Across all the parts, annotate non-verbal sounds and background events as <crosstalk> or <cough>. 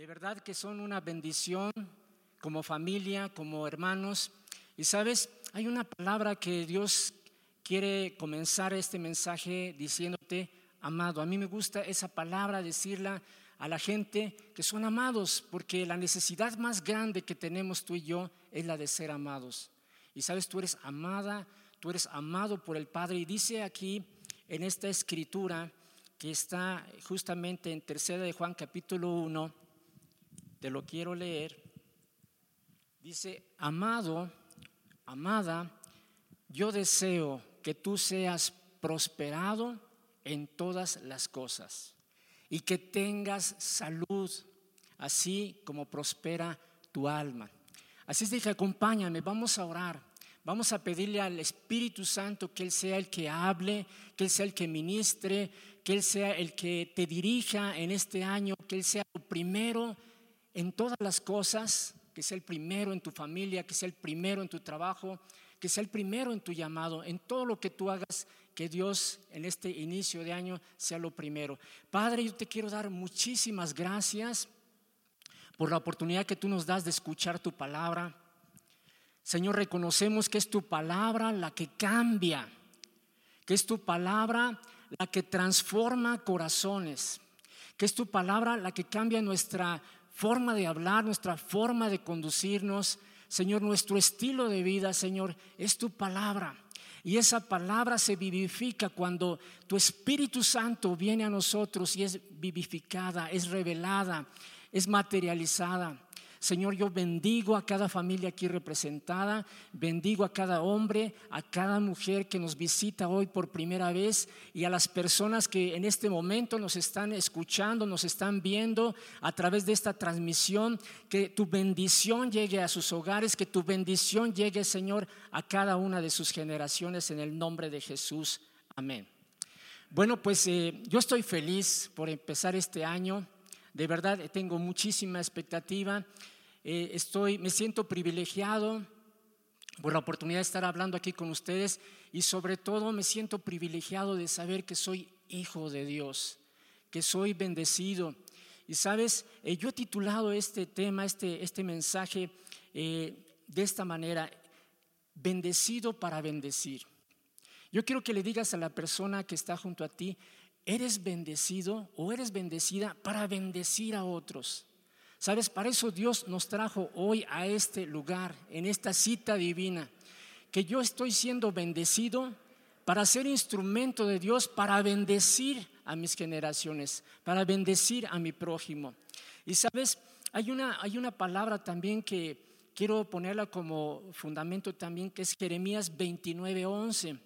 De verdad que son una bendición como familia, como hermanos. Y sabes, hay una palabra que Dios quiere comenzar este mensaje diciéndote, amado. A mí me gusta esa palabra decirla a la gente que son amados, porque la necesidad más grande que tenemos tú y yo es la de ser amados. Y sabes, tú eres amada, tú eres amado por el Padre. Y dice aquí en esta escritura que está justamente en tercera de Juan capítulo 1, te lo quiero leer. Dice, amado, amada, yo deseo que tú seas prosperado en todas las cosas y que tengas salud, así como prospera tu alma. Así es que acompáñame, vamos a orar. Vamos a pedirle al Espíritu Santo que Él sea el que hable, que Él sea el que ministre, que Él sea el que te dirija en este año, que Él sea el primero en todas las cosas, que sea el primero en tu familia, que sea el primero en tu trabajo, que sea el primero en tu llamado, en todo lo que tú hagas, que Dios en este inicio de año sea lo primero. Padre, yo te quiero dar muchísimas gracias por la oportunidad que tú nos das de escuchar tu palabra. Señor, reconocemos que es tu palabra la que cambia, que es tu palabra la que transforma corazones, que es tu palabra la que cambia nuestra forma de hablar, nuestra forma de conducirnos. Señor, nuestro estilo de vida, Señor, es tu palabra. Y esa palabra se vivifica cuando tu Espíritu Santo viene a nosotros y es vivificada, es revelada, es materializada. Señor, yo bendigo a cada familia aquí representada, bendigo a cada hombre, a cada mujer que nos visita hoy por primera vez y a las personas que en este momento nos están escuchando, nos están viendo a través de esta transmisión, que tu bendición llegue a sus hogares, que tu bendición llegue, Señor, a cada una de sus generaciones en el nombre de Jesús. Amén. Bueno, pues eh, yo estoy feliz por empezar este año. De verdad, tengo muchísima expectativa. Eh, estoy, me siento privilegiado por la oportunidad de estar hablando aquí con ustedes y sobre todo me siento privilegiado de saber que soy hijo de Dios, que soy bendecido. Y sabes, eh, yo he titulado este tema, este, este mensaje eh, de esta manera, bendecido para bendecir. Yo quiero que le digas a la persona que está junto a ti, eres bendecido o eres bendecida para bendecir a otros. Sabes, para eso Dios nos trajo hoy a este lugar, en esta cita divina, que yo estoy siendo bendecido para ser instrumento de Dios, para bendecir a mis generaciones, para bendecir a mi prójimo. Y sabes, hay una, hay una palabra también que quiero ponerla como fundamento también, que es Jeremías 29:11.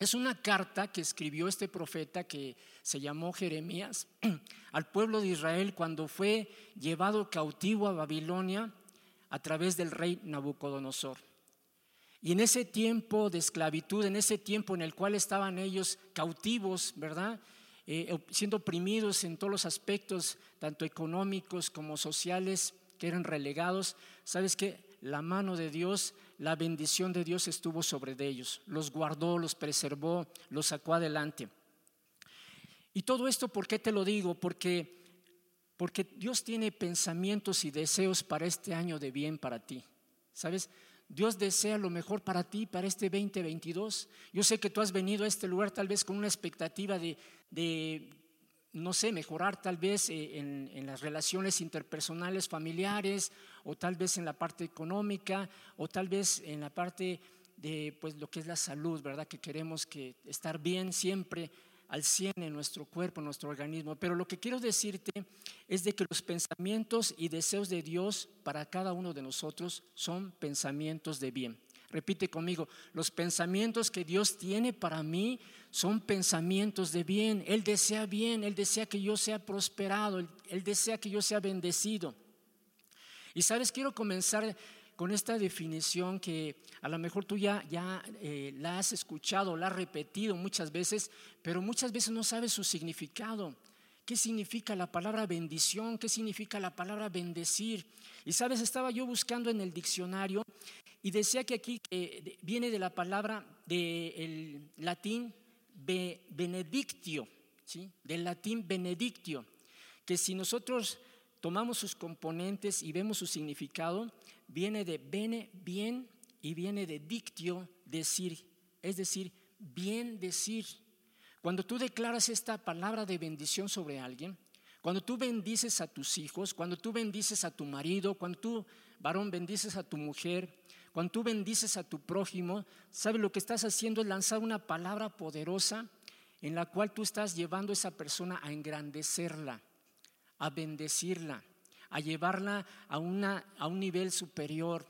Es una carta que escribió este profeta que se llamó Jeremías <clears throat> al pueblo de Israel cuando fue llevado cautivo a Babilonia a través del rey Nabucodonosor. Y en ese tiempo de esclavitud, en ese tiempo en el cual estaban ellos cautivos, ¿verdad? Eh, siendo oprimidos en todos los aspectos, tanto económicos como sociales, que eran relegados, ¿sabes qué? La mano de Dios la bendición de Dios estuvo sobre ellos, los guardó, los preservó, los sacó adelante. Y todo esto, ¿por qué te lo digo? Porque, porque Dios tiene pensamientos y deseos para este año de bien para ti. ¿Sabes? Dios desea lo mejor para ti, para este 2022. Yo sé que tú has venido a este lugar tal vez con una expectativa de, de no sé, mejorar tal vez eh, en, las relaciones interpersonales familiares o tal vez en la parte económica o tal vez en la parte de pues lo que es la salud, ¿verdad? Que queremos que estar bien siempre al 100 en nuestro cuerpo, en nuestro organismo. Pero lo que quiero decirte es de que los pensamientos y deseos de Dios para cada uno de nosotros son pensamientos de bien. Repite conmigo, los pensamientos que Dios tiene para mí son pensamientos de bien. Él desea bien, Él desea que yo sea prosperado, Él, desea que yo sea bendecido. Y sabes, quiero comenzar con esta definición que a lo mejor tú ya, ya eh, la has escuchado, la has repetido muchas veces, pero muchas veces no sabes su significado. ¿Qué significa la palabra bendición? ¿Qué significa la palabra bendecir? Y sabes, estaba yo buscando en el diccionario y decía que aquí viene de la palabra del latín benedictio, ¿sí? del latín benedictio, que si nosotros tomamos sus componentes y vemos su significado, viene de bene, bien, y viene de dictio, decir, es decir, bien decir. Cuando tú declaras esta palabra de bendición sobre alguien, cuando tú bendices a tus hijos, cuando tú bendices a tu marido, cuando tú, varón, bendices a tu mujer, cuando tú bendices a tu prójimo, ¿sabes lo que estás haciendo? Es lanzar una palabra poderosa en la cual tú estás llevando a esa persona a engrandecerla, a bendecirla, a llevarla a, una, a un nivel superior.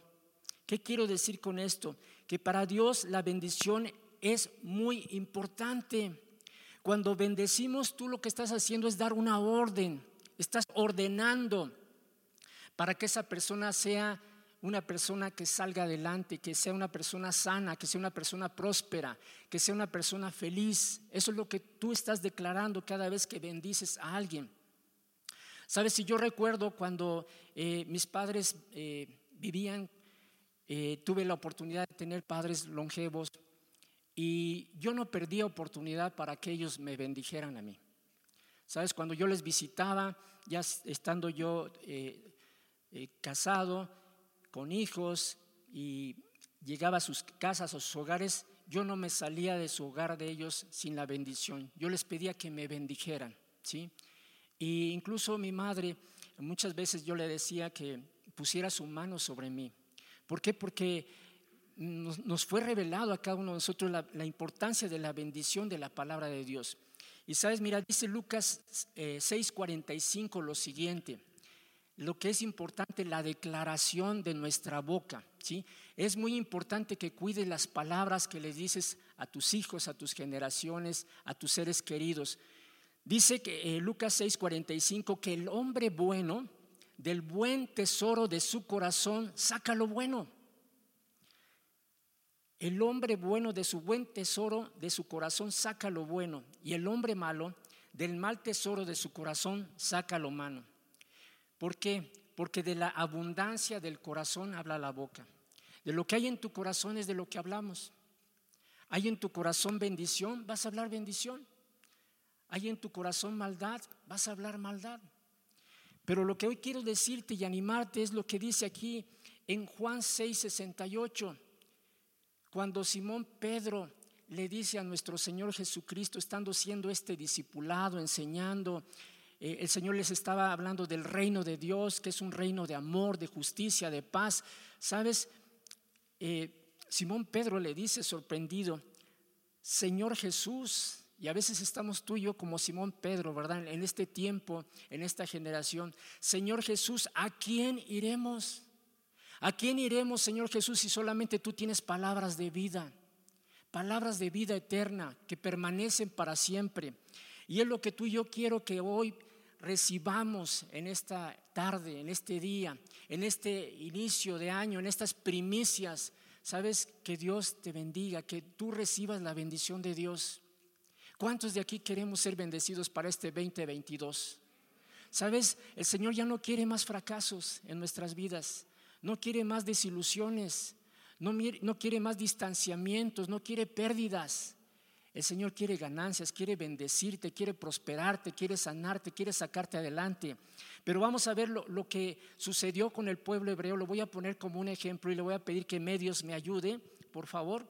¿Qué quiero decir con esto? Que para Dios la bendición es muy importante. Cuando bendecimos, tú lo que estás haciendo es dar una orden, estás ordenando para que esa persona sea una persona que salga adelante, que sea una persona sana, que sea una persona próspera, que sea una persona feliz. Eso es lo que tú estás declarando cada vez que bendices a alguien. Sabes, si yo recuerdo cuando eh, mis padres eh, vivían, eh, tuve la oportunidad de tener padres longevos y yo no perdí oportunidad para que ellos me bendijeran a mí. Sabes, cuando yo les visitaba, ya estando yo casado, con hijos y llegaba a sus casas, a sus hogares, yo no me salía de su hogar de ellos sin la bendición. Yo les pedía que me bendijeran, ¿sí? Y incluso mi madre, muchas veces yo le decía que pusiera su mano sobre mí. ¿Por qué? Porque nos, fue revelado a cada uno de nosotros la, importancia de la bendición de la palabra de Dios. Y sabes, mira, dice Lucas 6:45 eh, lo siguiente lo que es importante, la declaración de nuestra boca. ¿sí? Es muy importante que cuides las palabras que le dices a tus hijos, a tus generaciones, a tus seres queridos. Dice que eh, Lucas 6:45 que el hombre bueno del buen tesoro de su corazón saca lo bueno. El hombre bueno de su buen tesoro de su corazón saca lo bueno y el hombre malo del mal tesoro de su corazón saca lo malo. ¿Por qué? Porque de la abundancia del corazón habla la boca. De lo que hay en tu corazón es de lo que hablamos. Hay en tu corazón bendición, vas a hablar bendición. Hay en tu corazón maldad, vas a hablar maldad. Pero lo que hoy quiero decirte y animarte es lo que dice aquí en Juan 6:68, cuando Simón Pedro le dice a nuestro Señor Jesucristo, estando siendo este discipulado, enseñando, eh, el Señor les estaba hablando del reino de Dios, que es un reino de amor, de justicia, de paz. ¿Sabes? Eh, Simón Pedro le dice sorprendido, Señor Jesús, y a veces estamos tú y yo como Simón Pedro, ¿verdad? En este tiempo, en esta generación. Señor Jesús, ¿a quién iremos? ¿A quién iremos, Señor Jesús, si solamente tú tienes palabras de vida? Palabras de vida eterna que permanecen para siempre. Y es lo que tú y yo quiero que hoy recibamos en esta tarde, en este día, en este inicio de año, en estas primicias, sabes que Dios te bendiga, que tú recibas la bendición de Dios. ¿Cuántos de aquí queremos ser bendecidos para este 2022? Sabes, el Señor ya no quiere más fracasos en nuestras vidas, no quiere más desilusiones, no, no quiere más distanciamientos, no quiere pérdidas. El Señor quiere ganancias, quiere bendecirte, quiere prosperarte, quiere sanarte, quiere sacarte adelante. Pero vamos a ver lo, que sucedió con el pueblo hebreo. Lo voy a poner como un ejemplo y le voy a pedir que medios me ayude, por favor.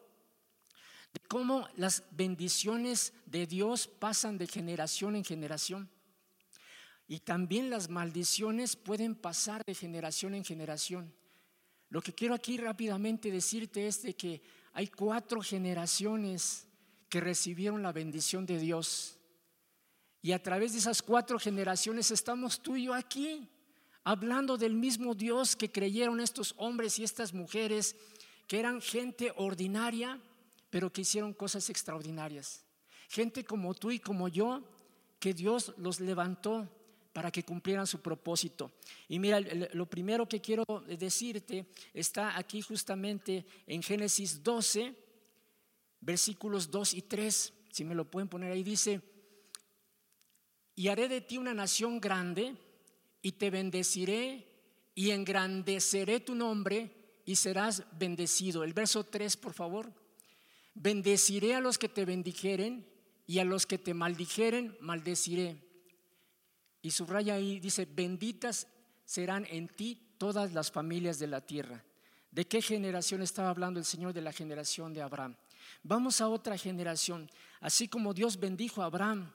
De cómo las bendiciones de Dios pasan de generación en generación. Y también las maldiciones pueden pasar de generación en generación. Lo que quiero aquí rápidamente decirte es de que hay cuatro generaciones que recibieron la bendición de Dios. Y a través de esas cuatro generaciones estamos tú y yo aquí, hablando del mismo Dios que creyeron estos hombres y estas mujeres, que eran gente ordinaria, pero que hicieron cosas extraordinarias. Gente como tú y como yo, que Dios los levantó para que cumplieran su propósito. Y mira, lo primero que quiero decirte está aquí justamente en Génesis 12, versículos 2 y 3, si me lo pueden poner ahí, dice, y haré de ti una nación grande y te bendeciré y engrandeceré tu nombre y serás bendecido. El verso 3, por favor. Bendeciré a los que te bendijeren y a los que te maldijeren, maldeciré. Y subraya ahí, dice, benditas serán en ti todas las familias de la tierra. ¿De qué generación estaba hablando el Señor? De la generación de Abraham. Vamos a otra generación. Así como Dios bendijo a Abraham,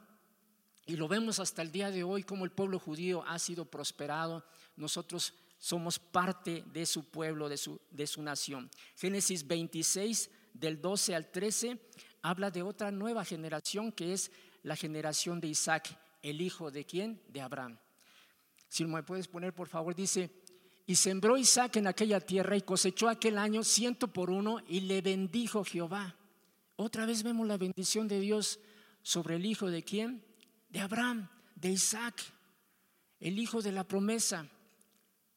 y lo vemos hasta el día de hoy, como el pueblo judío ha sido prosperado, nosotros somos parte de su pueblo, de su, de su nación. Génesis 26, del 12 al 13, habla de otra nueva generación que es la generación de Isaac, el hijo de quién? De Abraham. Si me puedes poner, por favor, dice, y sembró Isaac en aquella tierra y cosechó aquel año ciento por uno y le bendijo Jehová. Otra vez vemos la bendición de Dios sobre el hijo de quién? De Abraham, de Isaac, el hijo de la promesa.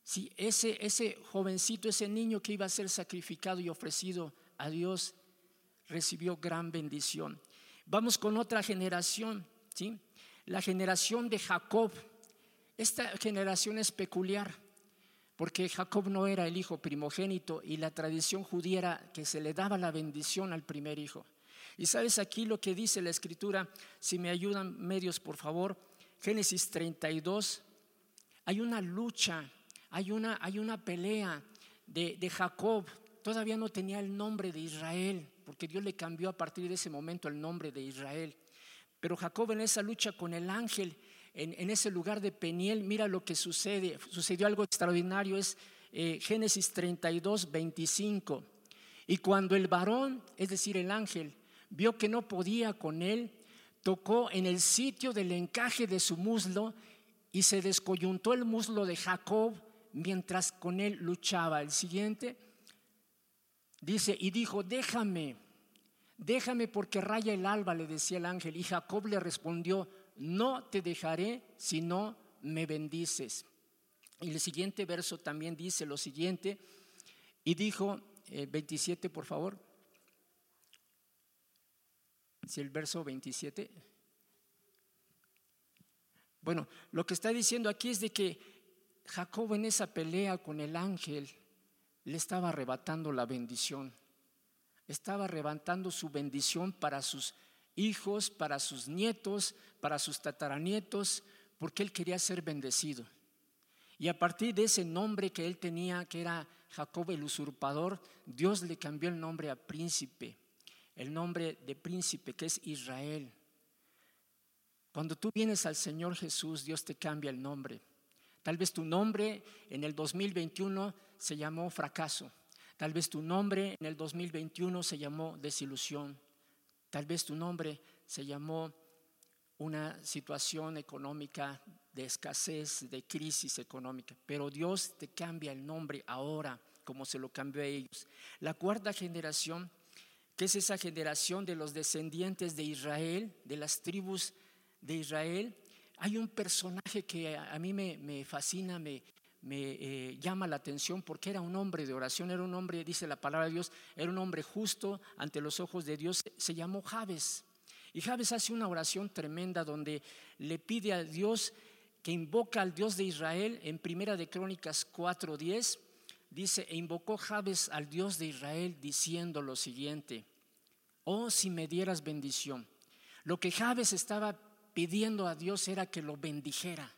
Si ese, ese jovencito, ese niño que iba a ser sacrificado y ofrecido a Dios, recibió gran bendición. Vamos con otra generación, ¿sí? La generación de Jacob. Esta generación es peculiar porque Jacob no era el hijo primogénito y la tradición judía era que se le daba la bendición al primer hijo. Y sabes aquí lo que dice la escritura, si me ayudan medios por favor, Génesis 32, hay una lucha, hay una, hay una pelea de, de Jacob, todavía no tenía el nombre de Israel, porque Dios le cambió a partir de ese momento el nombre de Israel. Pero Jacob en esa lucha con el ángel, en, ese lugar de Peniel, mira lo que sucede. Sucedió algo extraordinario, es eh, Génesis 32, 25. Y cuando el varón, es decir, el ángel, vio que no podía con él, tocó en el sitio del encaje de su muslo y se descoyuntó el muslo de Jacob mientras con él luchaba. El siguiente dice, y dijo, déjame, déjame porque raya el alba, le decía el ángel. Y Jacob le respondió, no te dejaré si no me bendices. Y el siguiente verso también dice lo siguiente, y dijo, 27 eh, por favor, si el verso 27. Bueno, lo que está diciendo aquí es de que Jacob en esa pelea con el ángel le estaba arrebatando la bendición. Estaba arrebatando su bendición para sus hijos, para sus nietos, para sus tataranietos, porque él quería ser bendecido. Y a partir de ese nombre que él tenía, que era Jacob el usurpador, Dios le cambió el nombre a príncipe el nombre de príncipe que es Israel. Cuando tú vienes al Señor Jesús, Dios te cambia el nombre. Tal vez tu nombre en el 2021 se llamó fracaso. Tal vez tu nombre en el 2021 se llamó desilusión. Tal vez tu nombre se llamó una situación económica de escasez, de crisis económica. Pero Dios te cambia el nombre ahora como se lo cambió a ellos. La cuarta generación que es esa generación de los descendientes de Israel, de las tribus de Israel, hay un personaje que a mí me, fascina, me, eh, llama la atención porque era un hombre de oración, era un hombre, dice la palabra de Dios, era un hombre justo ante los ojos de Dios, se llamó Jabes. Y Jabes hace una oración tremenda donde le pide a Dios que invoca al Dios de Israel en Primera de Crónicas 4:10 dice, e invocó Jabes al Dios de Israel diciendo lo siguiente, oh si me dieras bendición. Lo que Jabes estaba pidiendo a Dios era que lo bendijera.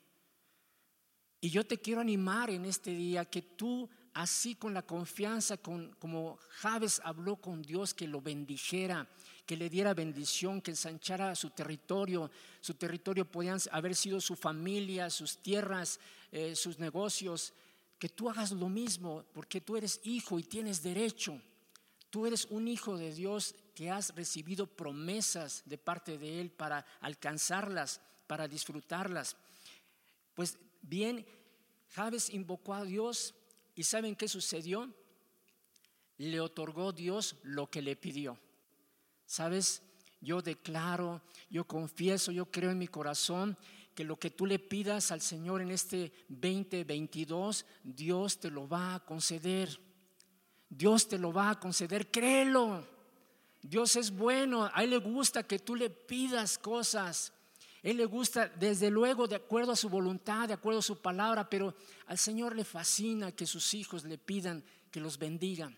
Y yo te quiero animar en este día que tú, así con la confianza, con, como Jabes habló con Dios, que lo bendijera, que le diera bendición, que ensanchara su territorio. Su territorio podían haber sido su familia, sus tierras, eh, sus negocios, que tú hagas lo mismo, porque tú eres hijo y tienes derecho. Tú eres un hijo de Dios que has recibido promesas de parte de Él para alcanzarlas, para disfrutarlas. Pues bien, Javes invocó a Dios y ¿saben qué sucedió? Le otorgó Dios lo que le pidió. ¿Sabes? Yo declaro, yo confieso, yo creo en mi corazón que lo que tú le pidas al Señor en este 2022, Dios te lo va a conceder. Dios te lo va a conceder, créelo. Dios es bueno, a Él le gusta que tú le pidas cosas. Él le gusta, desde luego, de acuerdo a su voluntad, de acuerdo a su palabra, pero al Señor le fascina que sus hijos le pidan que los bendigan.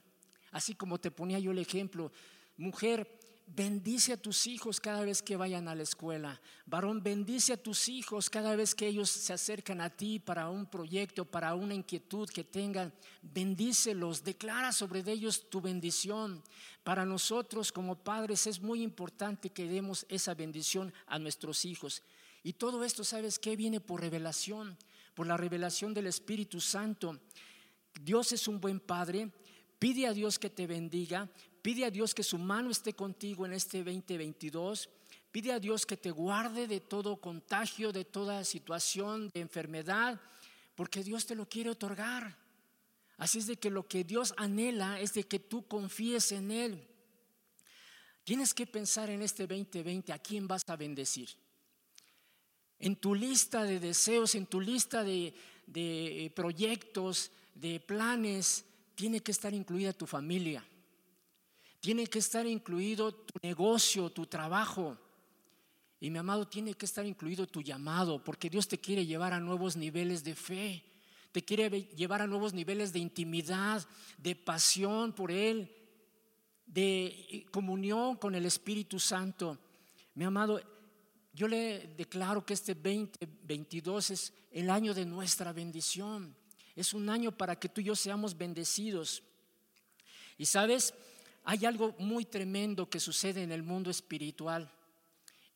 Así como te ponía yo el ejemplo, mujer, bendice a tus hijos cada vez que vayan a la escuela. Varón, bendice a tus hijos cada vez que ellos se acercan a ti para un proyecto, para una inquietud que tengan. Bendícelos, declara sobre ellos tu bendición. Para nosotros como padres es muy importante que demos esa bendición a nuestros hijos. Y todo esto, ¿sabes qué? Viene por revelación, por la revelación del Espíritu Santo. Dios es un buen padre. Pide a Dios que te bendiga, Pide a Dios que su mano esté contigo en este 2022. Pide a Dios que te guarde de todo contagio, de toda situación de enfermedad, porque Dios te lo quiere otorgar. Así es de que lo que Dios anhela es de que tú confíes en Él. Tienes que pensar en este 2020 a quién vas a bendecir. En tu lista de deseos, en tu lista de, de eh, proyectos, de planes, tiene que estar incluida tu familia. Tiene que estar incluido tu negocio, tu trabajo. Y mi amado, tiene que estar incluido tu llamado, porque Dios te quiere llevar a nuevos niveles de fe, te quiere llevar a nuevos niveles de intimidad, de pasión por Él, de comunión con el Espíritu Santo. Mi amado, yo le declaro que este 2022 es el año de nuestra bendición. Es un año para que tú y yo seamos bendecidos. Y sabes, hay algo muy tremendo que sucede en el mundo espiritual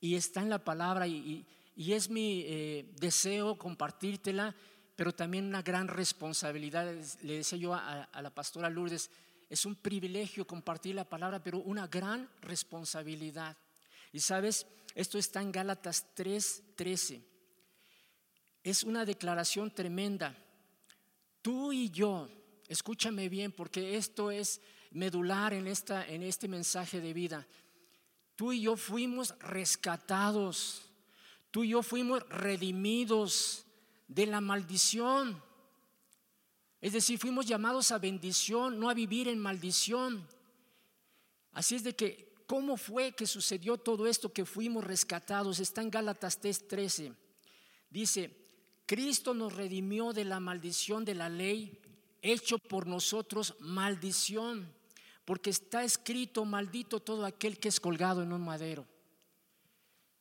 y está en la palabra y, es mi eh, deseo compartírtela, pero también una gran responsabilidad. Le decía yo a, a la pastora Lourdes, es un privilegio compartir la palabra, pero una gran responsabilidad. Y sabes, esto está en Gálatas 3:13. Es una declaración tremenda. Tú y yo, escúchame bien, porque esto es medular en, esta, en este mensaje de vida. Tú y yo fuimos rescatados, tú y yo fuimos redimidos de la maldición. Es decir, fuimos llamados a bendición, no a vivir en maldición. Así es de que, ¿cómo fue que sucedió todo esto que fuimos rescatados? Está en Gálatas 3:13. Dice, Cristo nos redimió de la maldición de la ley, hecho por nosotros maldición porque está escrito, maldito todo aquel que es colgado en un madero.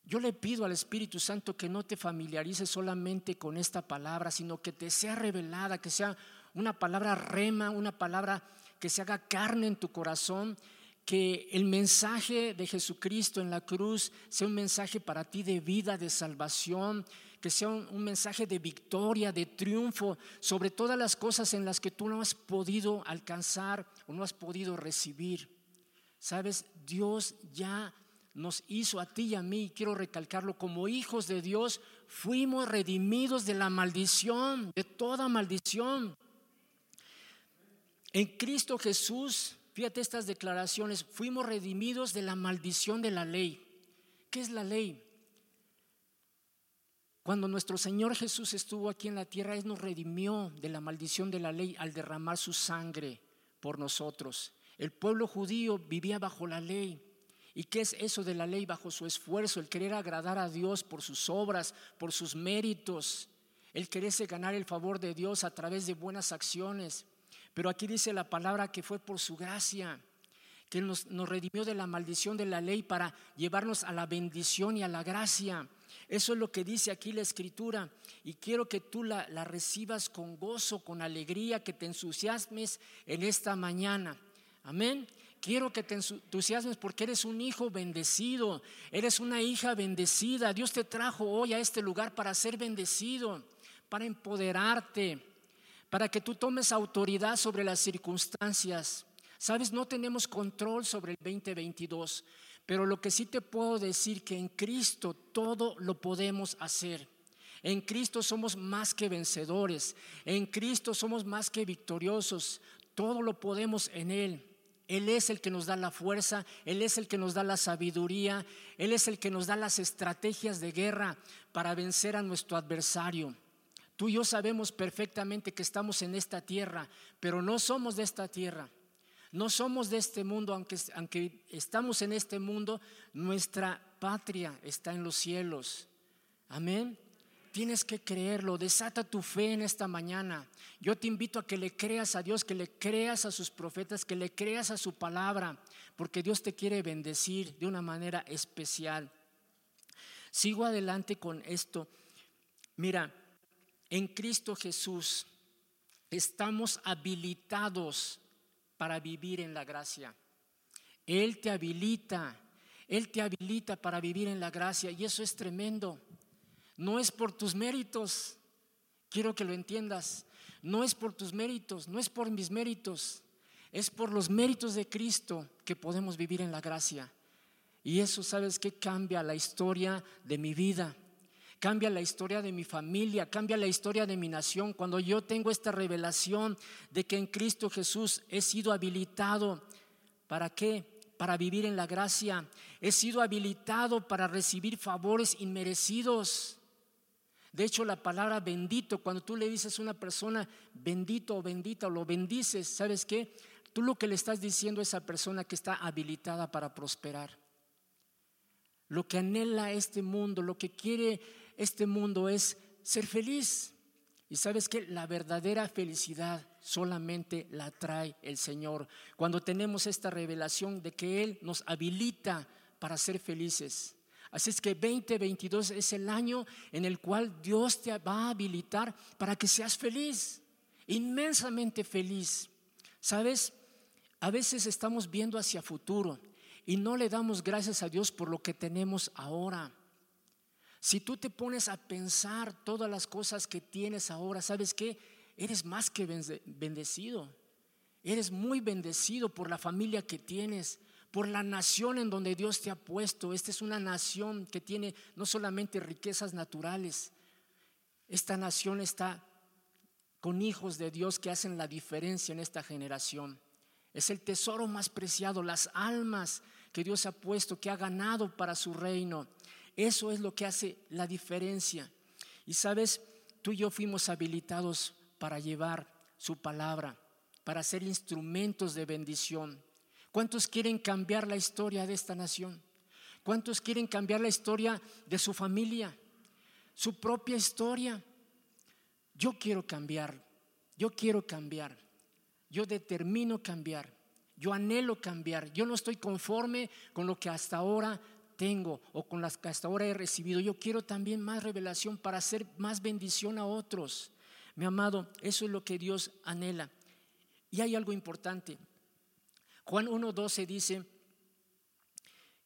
Yo le pido al Espíritu Santo que no te familiarices solamente con esta palabra, sino que te sea revelada, que sea una palabra rema, una palabra que se haga carne en tu corazón, que el mensaje de Jesucristo en la cruz sea un mensaje para ti de vida, de salvación, que sea un, mensaje de victoria, de triunfo sobre todas las cosas en las que tú no has podido alcanzar o no has podido recibir. Sabes, Dios ya nos hizo a ti y a mí, quiero recalcarlo, como hijos de Dios, fuimos redimidos de la maldición, de toda maldición. En Cristo Jesús, fíjate estas declaraciones, fuimos redimidos de la maldición de la ley. ¿Qué es la ley? Cuando nuestro Señor Jesús estuvo aquí en la tierra, Él nos redimió de la maldición de la ley al derramar su sangre por nosotros. El pueblo judío vivía bajo la ley. ¿Y qué es eso de la ley? Bajo su esfuerzo, el querer agradar a Dios por sus obras, por sus méritos, el quererse ganar el favor de Dios a través de buenas acciones. Pero aquí dice la palabra que fue por su gracia, que nos, redimió de la maldición de la ley para llevarnos a la bendición y a la gracia. Eso es lo que dice aquí la escritura y quiero que tú la, recibas con gozo, con alegría, que te entusiasmes en esta mañana. Amén. Quiero que te entusiasmes porque eres un hijo bendecido, eres una hija bendecida. Dios te trajo hoy a este lugar para ser bendecido, para empoderarte, para que tú tomes autoridad sobre las circunstancias. Sabes, no tenemos control sobre el 2022. Pero lo que sí te puedo decir que en Cristo todo lo podemos hacer. En Cristo somos más que vencedores. En Cristo somos más que victoriosos. Todo lo podemos en Él. Él es el que nos da la fuerza, Él es el que nos da la sabiduría, Él es el que nos da las estrategias de guerra para vencer a nuestro adversario. Tú y yo sabemos perfectamente que estamos en esta tierra, pero no somos de esta tierra. No somos de este mundo, aunque, aunque estamos en este mundo, nuestra patria está en los cielos. Amén. Tienes que creerlo. Desata tu fe en esta mañana. Yo te invito a que le creas a Dios, que le creas a sus profetas, que le creas a su palabra, porque Dios te quiere bendecir de una manera especial. Sigo adelante con esto. Mira, en Cristo Jesús estamos habilitados para vivir en la gracia. Él te habilita, Él te habilita para vivir en la gracia y eso es tremendo. No es por tus méritos, quiero que lo entiendas, no es por tus méritos, no es por mis méritos, es por los méritos de Cristo que podemos vivir en la gracia. Y eso, ¿sabes qué? Cambia la historia de mi vida, cambia la historia de mi familia, cambia la historia de mi nación. Cuando yo tengo esta revelación de que en Cristo Jesús he sido habilitado, ¿para qué? Para vivir en la gracia. He sido habilitado para recibir favores inmerecidos. De hecho, la palabra bendito, cuando tú le dices a una persona bendito o bendita o lo bendices, ¿sabes qué? Tú lo que le estás diciendo a esa persona que está habilitada para prosperar. Lo que anhela este mundo, lo que quiere este mundo es ser feliz. Y sabes que la verdadera felicidad solamente la trae el Señor. Cuando tenemos esta revelación de que Él nos habilita para ser felices. Así es que 2022 es el año en el cual Dios te va a habilitar para que seas feliz, inmensamente feliz. ¿Sabes? A veces estamos viendo hacia futuro y no le damos gracias a Dios por lo que tenemos ahora. Si tú te pones a pensar todas las cosas que tienes ahora, ¿sabes qué? Eres más que bendecido. Eres muy bendecido por la familia que tienes, por la nación en donde Dios te ha puesto. Esta es una nación que tiene no solamente riquezas naturales, esta nación está con hijos de Dios que hacen la diferencia en esta generación. Es el tesoro más preciado, las almas que Dios ha puesto, que ha ganado para su reino. Eso es lo que hace la diferencia. Y sabes, tú y yo fuimos habilitados para llevar su palabra, para ser instrumentos de bendición. ¿Cuántos quieren cambiar la historia de esta nación? ¿Cuántos quieren cambiar la historia de su familia? Su propia historia. Yo quiero cambiar. Yo quiero cambiar. Yo determino cambiar. Yo anhelo cambiar. Yo no estoy conforme con lo que hasta ahora tengo o con las que hasta ahora he recibido. Yo quiero también más revelación para hacer más bendición a otros. Mi amado, eso es lo que Dios anhela. Y hay algo importante. Juan 1.12 dice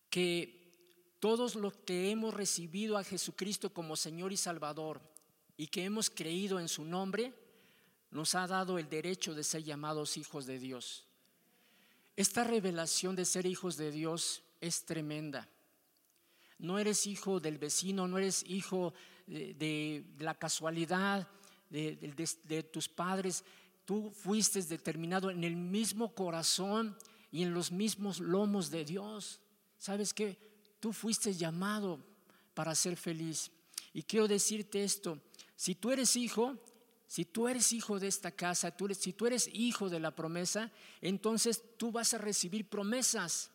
que todos los que hemos recibido a Jesucristo como Señor y Salvador y que hemos creído en su nombre, nos ha dado el derecho de ser llamados hijos de Dios. Esta revelación de ser hijos de Dios es tremenda. No eres hijo del vecino, no eres hijo de, la casualidad de tus padres, Tú fuiste determinado en el mismo corazón y en los mismos lomos de Dios. ¿Sabes qué? Tú fuiste llamado para ser feliz. Y quiero decirte esto, si tú eres hijo, si tú eres hijo de esta casa, tú si tú eres hijo de la promesa, entonces tú vas a recibir promesas.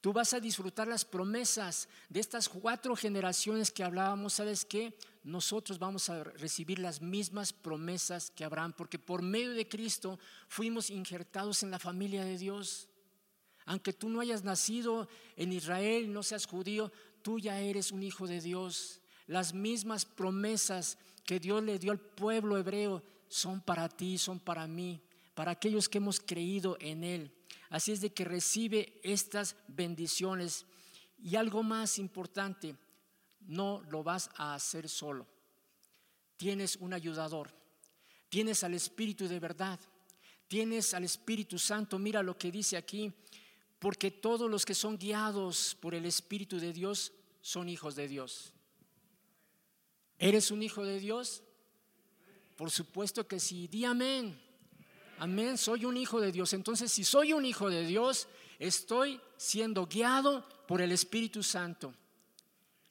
Tú vas a disfrutar las promesas de estas cuatro generaciones que hablábamos. ¿Sabes qué? Nosotros vamos a recibir las mismas promesas que Abraham, porque por medio de Cristo fuimos injertados en la familia de Dios. Aunque tú no hayas nacido en Israel, no seas judío, tú ya eres un hijo de Dios. Las mismas promesas que Dios le dio al pueblo hebreo son para ti, son para mí, para aquellos que hemos creído en Él. Así es de que recibe estas bendiciones. Y algo más importante, no lo vas a hacer solo. Tienes un ayudador, tienes al Espíritu de verdad, tienes al Espíritu Santo. Mira lo que dice aquí, porque todos los que son guiados por el Espíritu de Dios son hijos de Dios. ¿Eres un hijo de Dios? Por supuesto que sí. Di amén. Amén, soy un hijo de Dios. Entonces, si soy un hijo de Dios, estoy siendo guiado por el Espíritu Santo.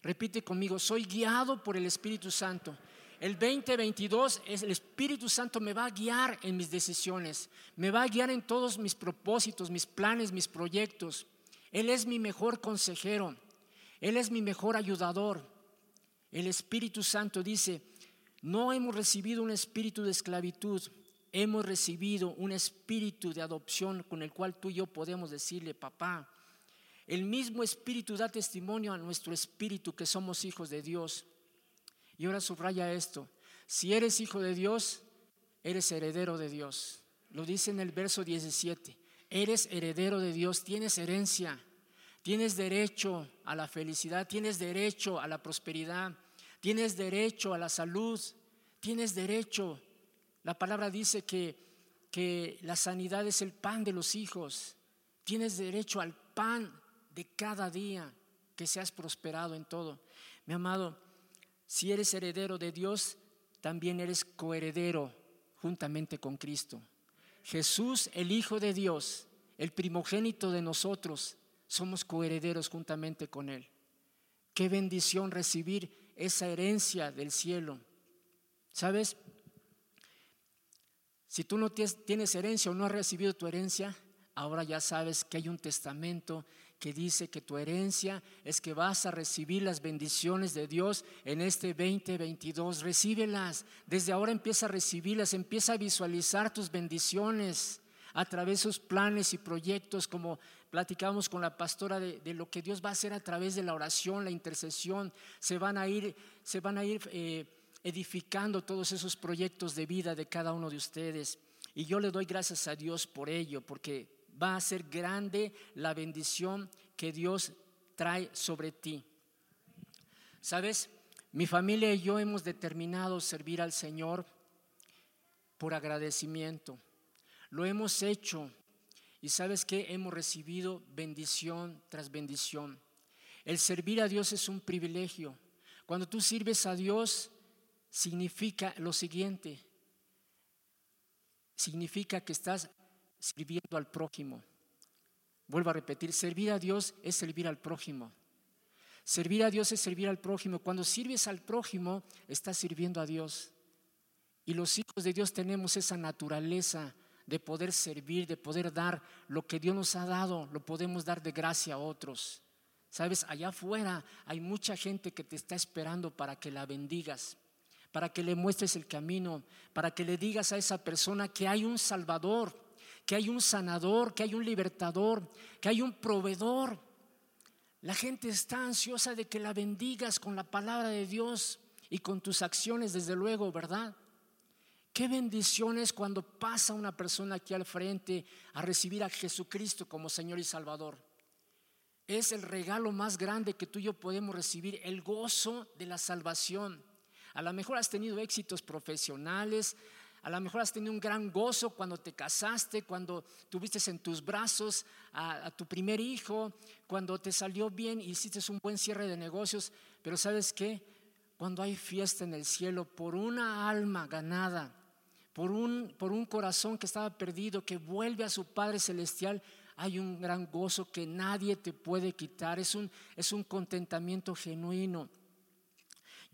Repite conmigo, soy guiado por el Espíritu Santo. El 2022 es el Espíritu Santo me va a guiar en mis decisiones, me va a guiar en todos mis propósitos, mis planes, mis proyectos. Él es mi mejor consejero, Él es mi mejor ayudador. El Espíritu Santo dice No hemos recibido un espíritu de esclavitud, hemos recibido un espíritu de adopción con el cual tú y yo podemos decirle, papá, el mismo espíritu da testimonio a nuestro espíritu que somos hijos de Dios. Y ahora subraya esto, si eres hijo de Dios, eres heredero de Dios. Lo dice en el verso 17, eres heredero de Dios, tienes herencia, tienes derecho a la felicidad, tienes derecho a la prosperidad, tienes derecho a la salud, tienes derecho. La palabra dice que, que la sanidad es el pan de los hijos, tienes derecho al pan de cada día, que seas prosperado en todo. Mi amado, si eres heredero de Dios, también eres coheredero juntamente con Cristo. Jesús, el Hijo de Dios, el primogénito de nosotros, somos coherederos juntamente con Él. Qué bendición recibir esa herencia del cielo. ¿Sabes? Si tú no tienes herencia o no has recibido tu herencia, ahora ya sabes que hay un testamento que dice que tu herencia es que vas a recibir las bendiciones de Dios en este 2022. Recíbelas. Desde ahora empieza a recibirlas, empieza a visualizar tus bendiciones a través de sus planes y proyectos, como platicamos con la pastora de, lo que Dios va a hacer a través de la oración, la intercesión. Se van a ir, se van a ir eh, edificando todos esos proyectos de vida de cada uno de ustedes. Y yo le doy gracias a Dios por ello, porque va a ser grande la bendición que Dios trae sobre ti. ¿Sabes? Mi familia y yo hemos determinado servir al Señor por agradecimiento. Lo hemos hecho y sabes que hemos recibido bendición tras bendición. El servir a Dios es un privilegio. Cuando tú sirves a Dios, significa lo siguiente. Significa que estás sirviendo al prójimo. Vuelvo a repetir, servir a Dios es servir al prójimo. Servir a Dios es servir al prójimo. Cuando sirves al prójimo, estás sirviendo a Dios. Y los hijos de Dios tenemos esa naturaleza de poder servir, de poder dar lo que Dios nos ha dado, lo podemos dar de gracia a otros. Sabes, allá afuera hay mucha gente que te está esperando para que la bendigas, para que le muestres el camino, para que le digas a esa persona que hay un Salvador, que hay un sanador, que hay un libertador, que hay un proveedor. La gente está ansiosa de que la bendigas con la palabra de Dios y con tus acciones, desde luego, ¿verdad? Qué bendición es cuando pasa una persona aquí al frente a recibir a Jesucristo como Señor y Salvador. Es el regalo más grande que tú y yo podemos recibir, el gozo de la salvación. A lo mejor has tenido éxitos profesionales, a lo mejor has tenido un gran gozo cuando te casaste, cuando tuviste en tus brazos a, tu primer hijo, cuando te salió bien y hiciste un buen cierre de negocios. Pero ¿sabes qué? Cuando hay fiesta en el cielo por una alma ganada, por un, por un corazón que estaba perdido, que vuelve a su Padre Celestial, hay un gran gozo que nadie te puede quitar. Es un, es un contentamiento genuino.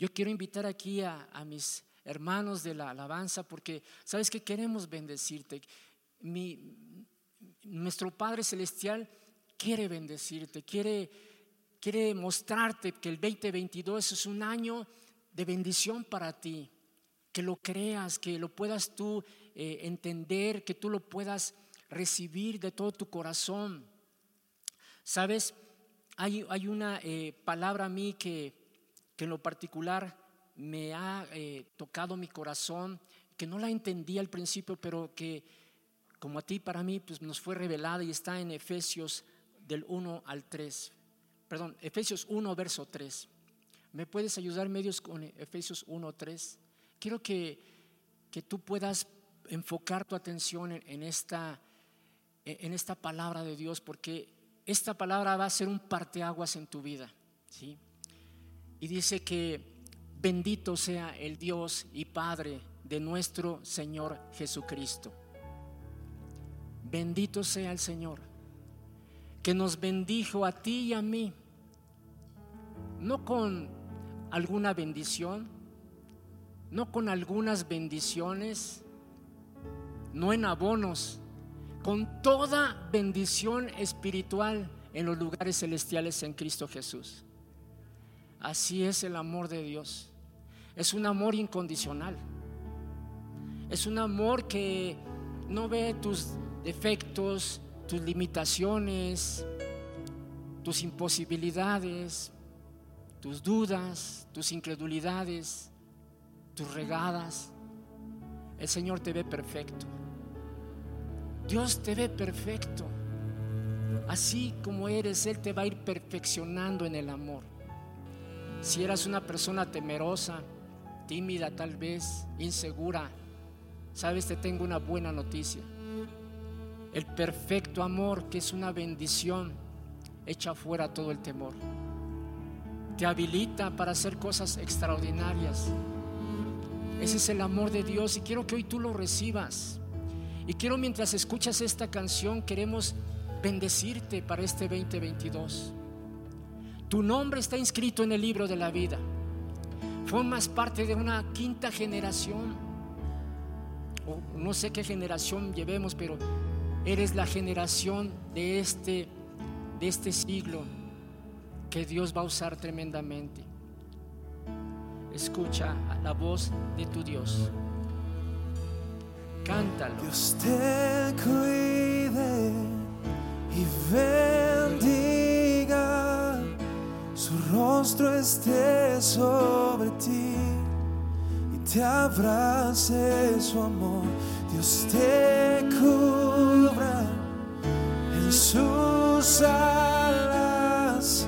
Yo quiero invitar aquí a, mis hermanos de la alabanza, porque sabes que queremos bendecirte. nuestro Padre Celestial quiere bendecirte, quiere, quiere mostrarte que el 2022 es un año de bendición para ti, que lo creas, que lo puedas tú eh, entender, que tú lo puedas recibir de todo tu corazón. Sabes, hay, hay una eh, palabra a mí que, que en lo particular me ha eh, tocado mi corazón, que no la entendí al principio, pero que como a ti, para mí, pues nos fue revelada y está en Efesios del 1 al 3. Perdón, Efesios 1, verso 3. ¿Me puedes ayudar medios con Efesios 1, 3? Quiero que, que tú puedas enfocar tu atención en, esta, en esta palabra de Dios, porque esta palabra va a ser un parteaguas en tu vida. ¿sí? Y dice que Bendito sea el Dios y Padre de nuestro Señor Jesucristo. Bendito sea el Señor, que nos bendijo a ti y a mí, no con alguna bendición, no con algunas bendiciones, no en abonos, con toda bendición espiritual en los lugares celestiales en Cristo Jesús. Así es el amor de Dios. Es un amor incondicional. Es un amor que no ve tus defectos, tus limitaciones, tus imposibilidades, tus dudas, tus incredulidades, tus regadas. El Señor te ve perfecto. Dios te ve perfecto. Así como eres, Él te va a ir perfeccionando en el amor. Si eras una persona temerosa, tímida tal vez, insegura, sabes, te tengo una buena noticia. El perfecto amor, que es una bendición, echa fuera todo el temor. Te habilita para hacer cosas extraordinarias. Ese es el amor de Dios y quiero que hoy tú lo recibas. Y quiero mientras escuchas esta canción, queremos bendecirte para este 2022. Tu nombre está inscrito en el libro de la vida. Formas parte de una quinta generación. O no sé qué generación llevemos, pero eres la generación de este de este siglo que Dios va a usar tremendamente. Escucha la voz de tu Dios. Cántalo. Dios te y su rostro esté sobre ti y te abrace su amor. Dios te cubra en sus alas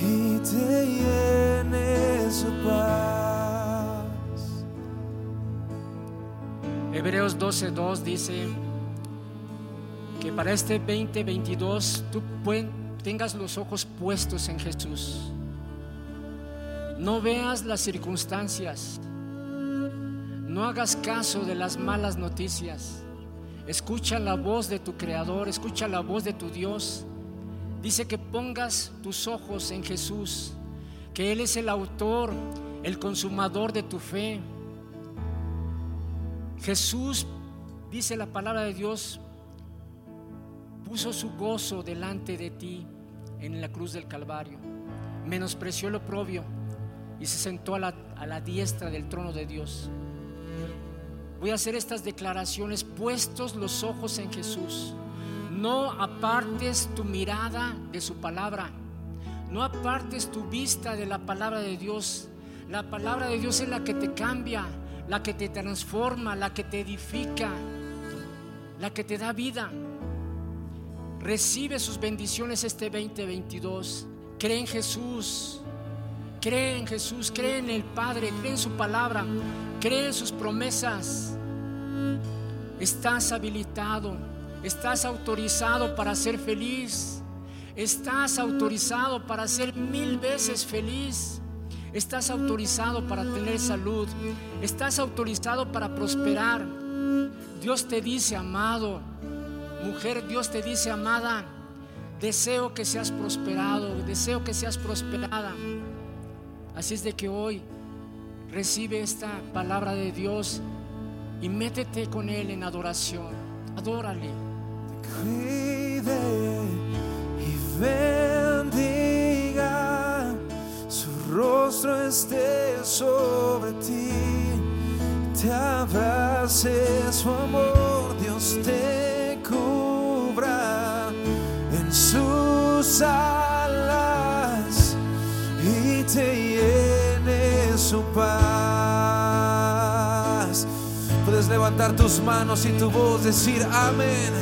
y te llene su paz. Hebreos 12:2 dice que para este 2022 tú puen- tengas los ojos puestos en Jesús. No veas las circunstancias. No hagas caso de las malas noticias. Escucha la voz de tu Creador, escucha la voz de tu Dios. Dice que pongas tus ojos en Jesús, que Él es el autor, el consumador de tu fe. Jesús, dice la palabra de Dios, puso su gozo delante de ti en la cruz del Calvario, menospreció el oprobio y se sentó a la, a la diestra del trono de Dios. Voy a hacer estas declaraciones puestos los ojos en Jesús. No apartes tu mirada de su palabra. No apartes tu vista de la palabra de Dios. La palabra de Dios es la que te cambia, la que te transforma, la que te edifica, la que te da vida. Recibe sus bendiciones este 2022. Cree en Jesús. Cree en Jesús, cree en el Padre, cree en su palabra, cree en sus promesas. Estás habilitado, estás autorizado para ser feliz. Estás autorizado para ser mil veces feliz. Estás autorizado para tener salud. Estás autorizado para prosperar. Dios te dice, amado, mujer, Dios te dice, amada, deseo que seas prosperado, deseo que seas prosperada. Así es de que hoy recibe esta palabra de Dios y métete con Él en adoración. Adórale. cuide y bendiga, su rostro esté sobre ti, te abrace su amor, Dios te sus alas y te llene su paz. Puedes levantar tus manos y tu voz decir amén.